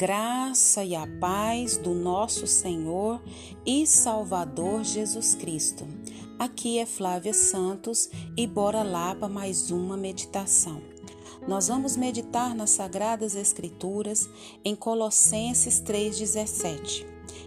graça e a paz do nosso Senhor e Salvador Jesus Cristo. Aqui é Flávia Santos e bora lá para mais uma meditação. Nós vamos meditar nas Sagradas Escrituras em Colossenses 3,17.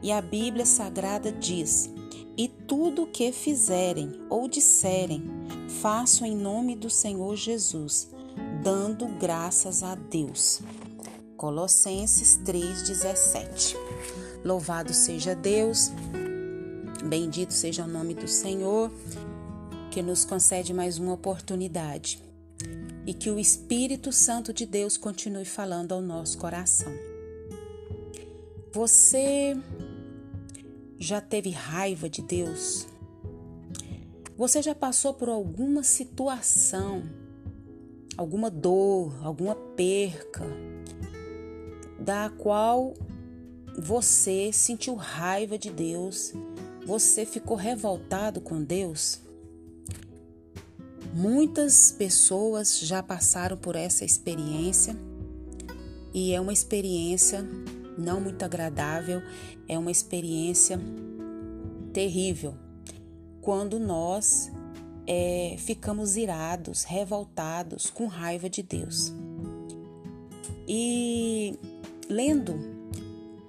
E a Bíblia Sagrada diz: E tudo o que fizerem ou disserem, façam em nome do Senhor Jesus, dando graças a Deus. Colossenses 3,17. Louvado seja Deus, bendito seja o nome do Senhor, que nos concede mais uma oportunidade e que o Espírito Santo de Deus continue falando ao nosso coração. Você já teve raiva de Deus? Você já passou por alguma situação, alguma dor, alguma perca? Da qual você sentiu raiva de Deus, você ficou revoltado com Deus? Muitas pessoas já passaram por essa experiência e é uma experiência não muito agradável, é uma experiência terrível quando nós é, ficamos irados, revoltados, com raiva de Deus. E lendo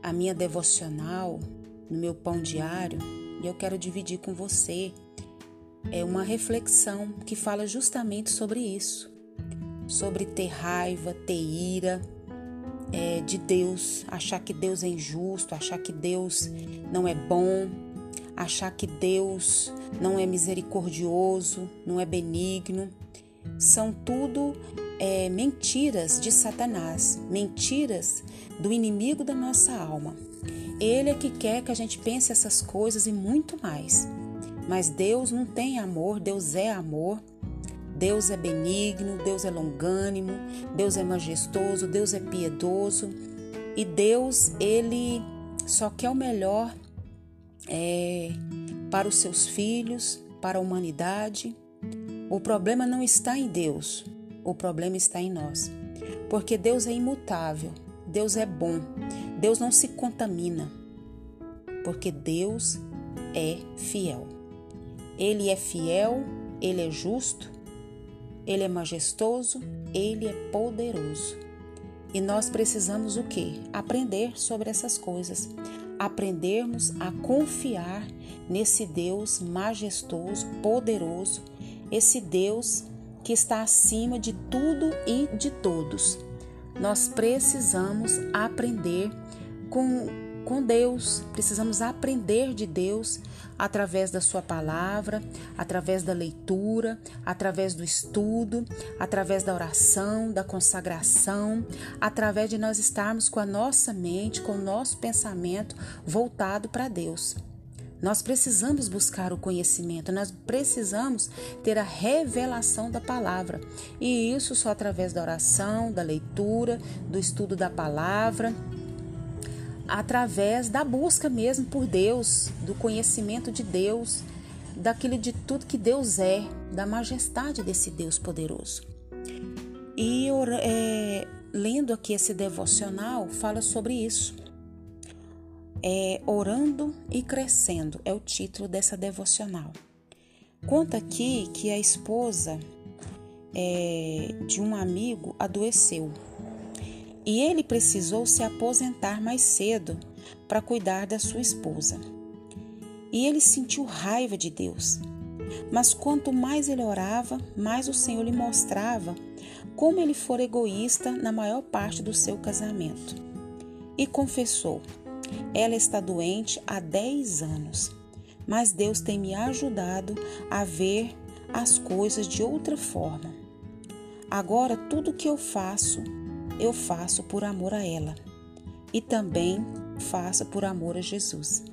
a minha devocional no meu pão diário, e eu quero dividir com você é uma reflexão que fala justamente sobre isso, sobre ter raiva, ter ira é, de Deus, achar que Deus é injusto, achar que Deus não é bom, achar que Deus não é misericordioso, não é benigno. São tudo é, mentiras de Satanás, mentiras do inimigo da nossa alma. Ele é que quer que a gente pense essas coisas e muito mais. Mas Deus não tem amor, Deus é amor. Deus é benigno, Deus é longânimo, Deus é majestoso, Deus é piedoso. E Deus, ele só quer o melhor é, para os seus filhos, para a humanidade. O problema não está em Deus, o problema está em nós. Porque Deus é imutável, Deus é bom, Deus não se contamina. Porque Deus é fiel. Ele é fiel, ele é justo, ele é majestoso, ele é poderoso. E nós precisamos o quê? Aprender sobre essas coisas. Aprendermos a confiar nesse Deus majestoso, poderoso, esse Deus que está acima de tudo e de todos. Nós precisamos aprender com, com Deus, precisamos aprender de Deus através da Sua palavra, através da leitura, através do estudo, através da oração, da consagração, através de nós estarmos com a nossa mente, com o nosso pensamento voltado para Deus. Nós precisamos buscar o conhecimento, nós precisamos ter a revelação da palavra. E isso só através da oração, da leitura, do estudo da palavra, através da busca mesmo por Deus, do conhecimento de Deus, daquilo de tudo que Deus é, da majestade desse Deus poderoso. E é, lendo aqui esse devocional, fala sobre isso é Orando e Crescendo, é o título dessa devocional. Conta aqui que a esposa é, de um amigo adoeceu e ele precisou se aposentar mais cedo para cuidar da sua esposa. E ele sentiu raiva de Deus. Mas quanto mais ele orava, mais o Senhor lhe mostrava como ele for egoísta na maior parte do seu casamento. E confessou: ela está doente há 10 anos, mas Deus tem me ajudado a ver as coisas de outra forma. Agora, tudo que eu faço, eu faço por amor a ela e também faço por amor a Jesus.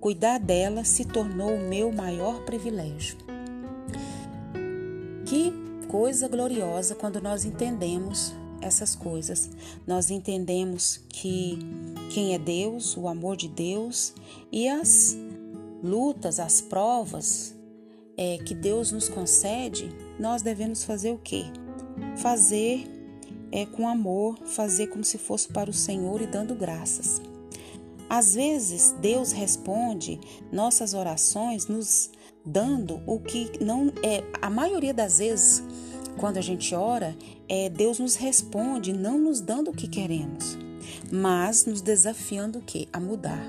Cuidar dela se tornou o meu maior privilégio. Que coisa gloriosa quando nós entendemos essas coisas. Nós entendemos que quem é Deus, o amor de Deus e as lutas, as provas é, que Deus nos concede, nós devemos fazer o quê? Fazer é com amor, fazer como se fosse para o Senhor e dando graças. Às vezes, Deus responde nossas orações nos dando o que não é. A maioria das vezes, quando a gente ora, é Deus nos responde não nos dando o que queremos, mas nos desafiando o que? A mudar.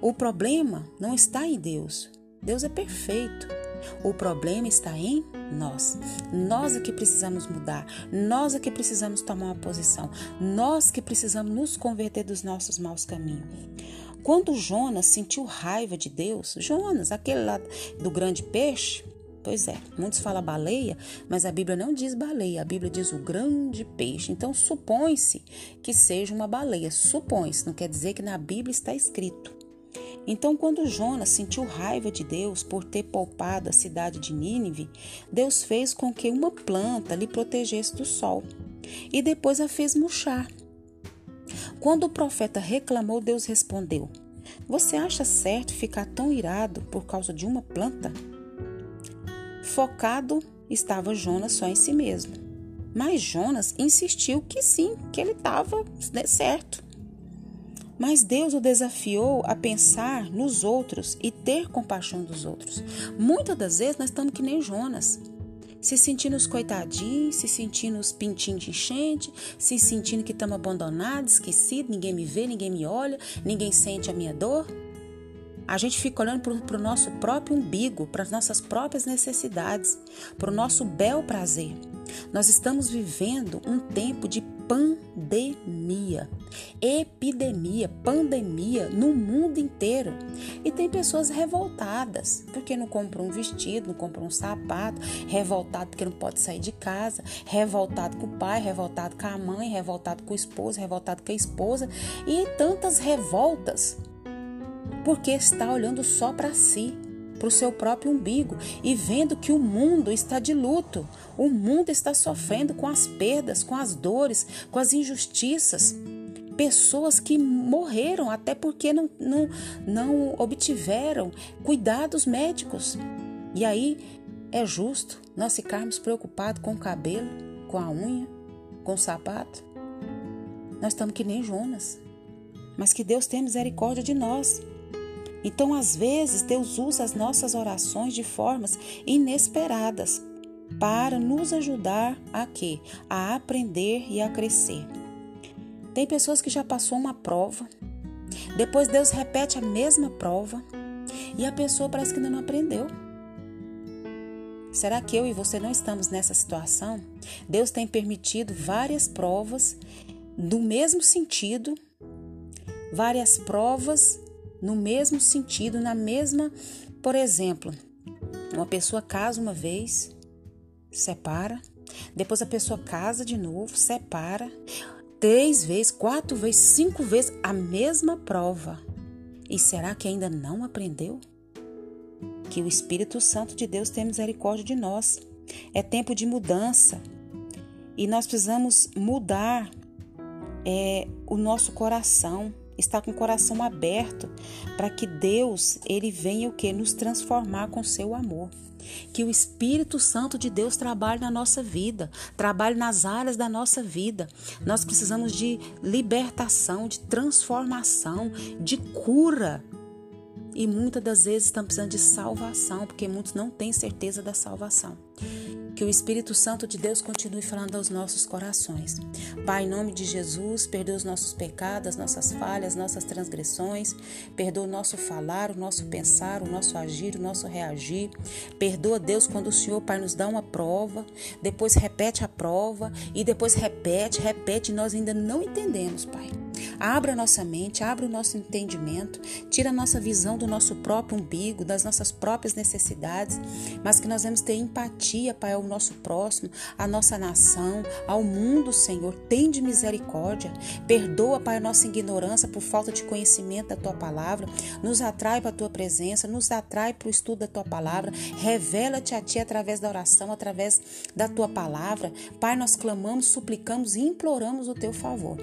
O problema não está em Deus. Deus é perfeito. O problema está em nós. Nós é que precisamos mudar. Nós é que precisamos tomar uma posição. Nós que precisamos nos converter dos nossos maus caminhos. Quando Jonas sentiu raiva de Deus, Jonas, aquele lá do grande peixe, Pois é, muitos falam baleia, mas a Bíblia não diz baleia, a Bíblia diz o grande peixe. Então supõe-se que seja uma baleia. Supõe-se, não quer dizer que na Bíblia está escrito. Então, quando Jonas sentiu raiva de Deus por ter poupado a cidade de Nínive, Deus fez com que uma planta lhe protegesse do sol e depois a fez murchar. Quando o profeta reclamou, Deus respondeu: Você acha certo ficar tão irado por causa de uma planta? Focado estava Jonas só em si mesmo. Mas Jonas insistiu que sim, que ele estava certo. Mas Deus o desafiou a pensar nos outros e ter compaixão dos outros. Muitas das vezes nós estamos que nem Jonas, se sentindo os coitadinhos, se sentindo os pintinhos de enchente, se sentindo que estamos abandonados, esquecidos, ninguém me vê, ninguém me olha, ninguém sente a minha dor. A gente fica olhando para o nosso próprio umbigo, para as nossas próprias necessidades, para o nosso bel prazer. Nós estamos vivendo um tempo de pandemia, epidemia, pandemia no mundo inteiro. E tem pessoas revoltadas porque não compram um vestido, não compram um sapato, revoltado porque não pode sair de casa, revoltado com o pai, revoltado com a mãe, revoltado com o esposo, revoltado com a esposa e tantas revoltas porque está olhando só para si para o seu próprio umbigo e vendo que o mundo está de luto, o mundo está sofrendo com as perdas, com as dores, com as injustiças. Pessoas que morreram até porque não, não, não obtiveram cuidados médicos. E aí é justo nós ficarmos preocupados com o cabelo, com a unha, com o sapato. Nós estamos que nem Jonas. Mas que Deus tenha misericórdia de nós. Então, às vezes, Deus usa as nossas orações de formas inesperadas para nos ajudar a quê? A aprender e a crescer. Tem pessoas que já passou uma prova, depois Deus repete a mesma prova e a pessoa parece que ainda não aprendeu. Será que eu e você não estamos nessa situação? Deus tem permitido várias provas do mesmo sentido, várias provas no mesmo sentido, na mesma. Por exemplo, uma pessoa casa uma vez, separa, depois a pessoa casa de novo, separa, três vezes, quatro vezes, cinco vezes a mesma prova. E será que ainda não aprendeu? Que o Espírito Santo de Deus tenha misericórdia de nós. É tempo de mudança e nós precisamos mudar é, o nosso coração está com o coração aberto para que Deus ele venha o que nos transformar com seu amor. Que o Espírito Santo de Deus trabalhe na nossa vida, trabalhe nas áreas da nossa vida. Nós precisamos de libertação, de transformação, de cura. E muitas das vezes estamos precisando de salvação, porque muitos não têm certeza da salvação. Que o Espírito Santo de Deus continue falando aos nossos corações. Pai, em nome de Jesus, perdoa os nossos pecados, as nossas falhas, nossas transgressões. Perdoa o nosso falar, o nosso pensar, o nosso agir, o nosso reagir. Perdoa, Deus, quando o Senhor, Pai, nos dá uma prova, depois repete a prova e depois repete, repete e nós ainda não entendemos, Pai. Abra a nossa mente, abra o nosso entendimento, tira a nossa visão do nosso próprio umbigo, das nossas próprias necessidades, mas que nós vamos ter empatia, Pai, ao nosso próximo, à nossa nação, ao mundo, Senhor. Tem de misericórdia. Perdoa, Pai, a nossa ignorância por falta de conhecimento da tua palavra. Nos atrai para a tua presença, nos atrai para o estudo da tua palavra. Revela-te a ti através da oração, através da tua palavra. Pai, nós clamamos, suplicamos e imploramos o teu favor.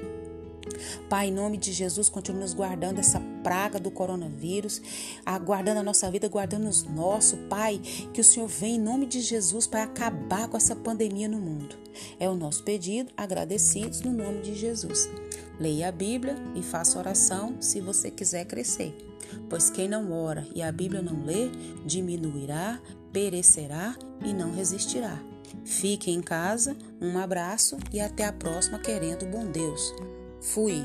Pai, em nome de Jesus, continue nos guardando essa praga do coronavírus, aguardando a nossa vida, guardando os nossos. Pai, que o Senhor venha em nome de Jesus para acabar com essa pandemia no mundo. É o nosso pedido, agradecidos no nome de Jesus. Leia a Bíblia e faça oração se você quiser crescer. Pois quem não ora e a Bíblia não lê, diminuirá, perecerá e não resistirá. Fique em casa, um abraço e até a próxima, querendo bom Deus. Fui.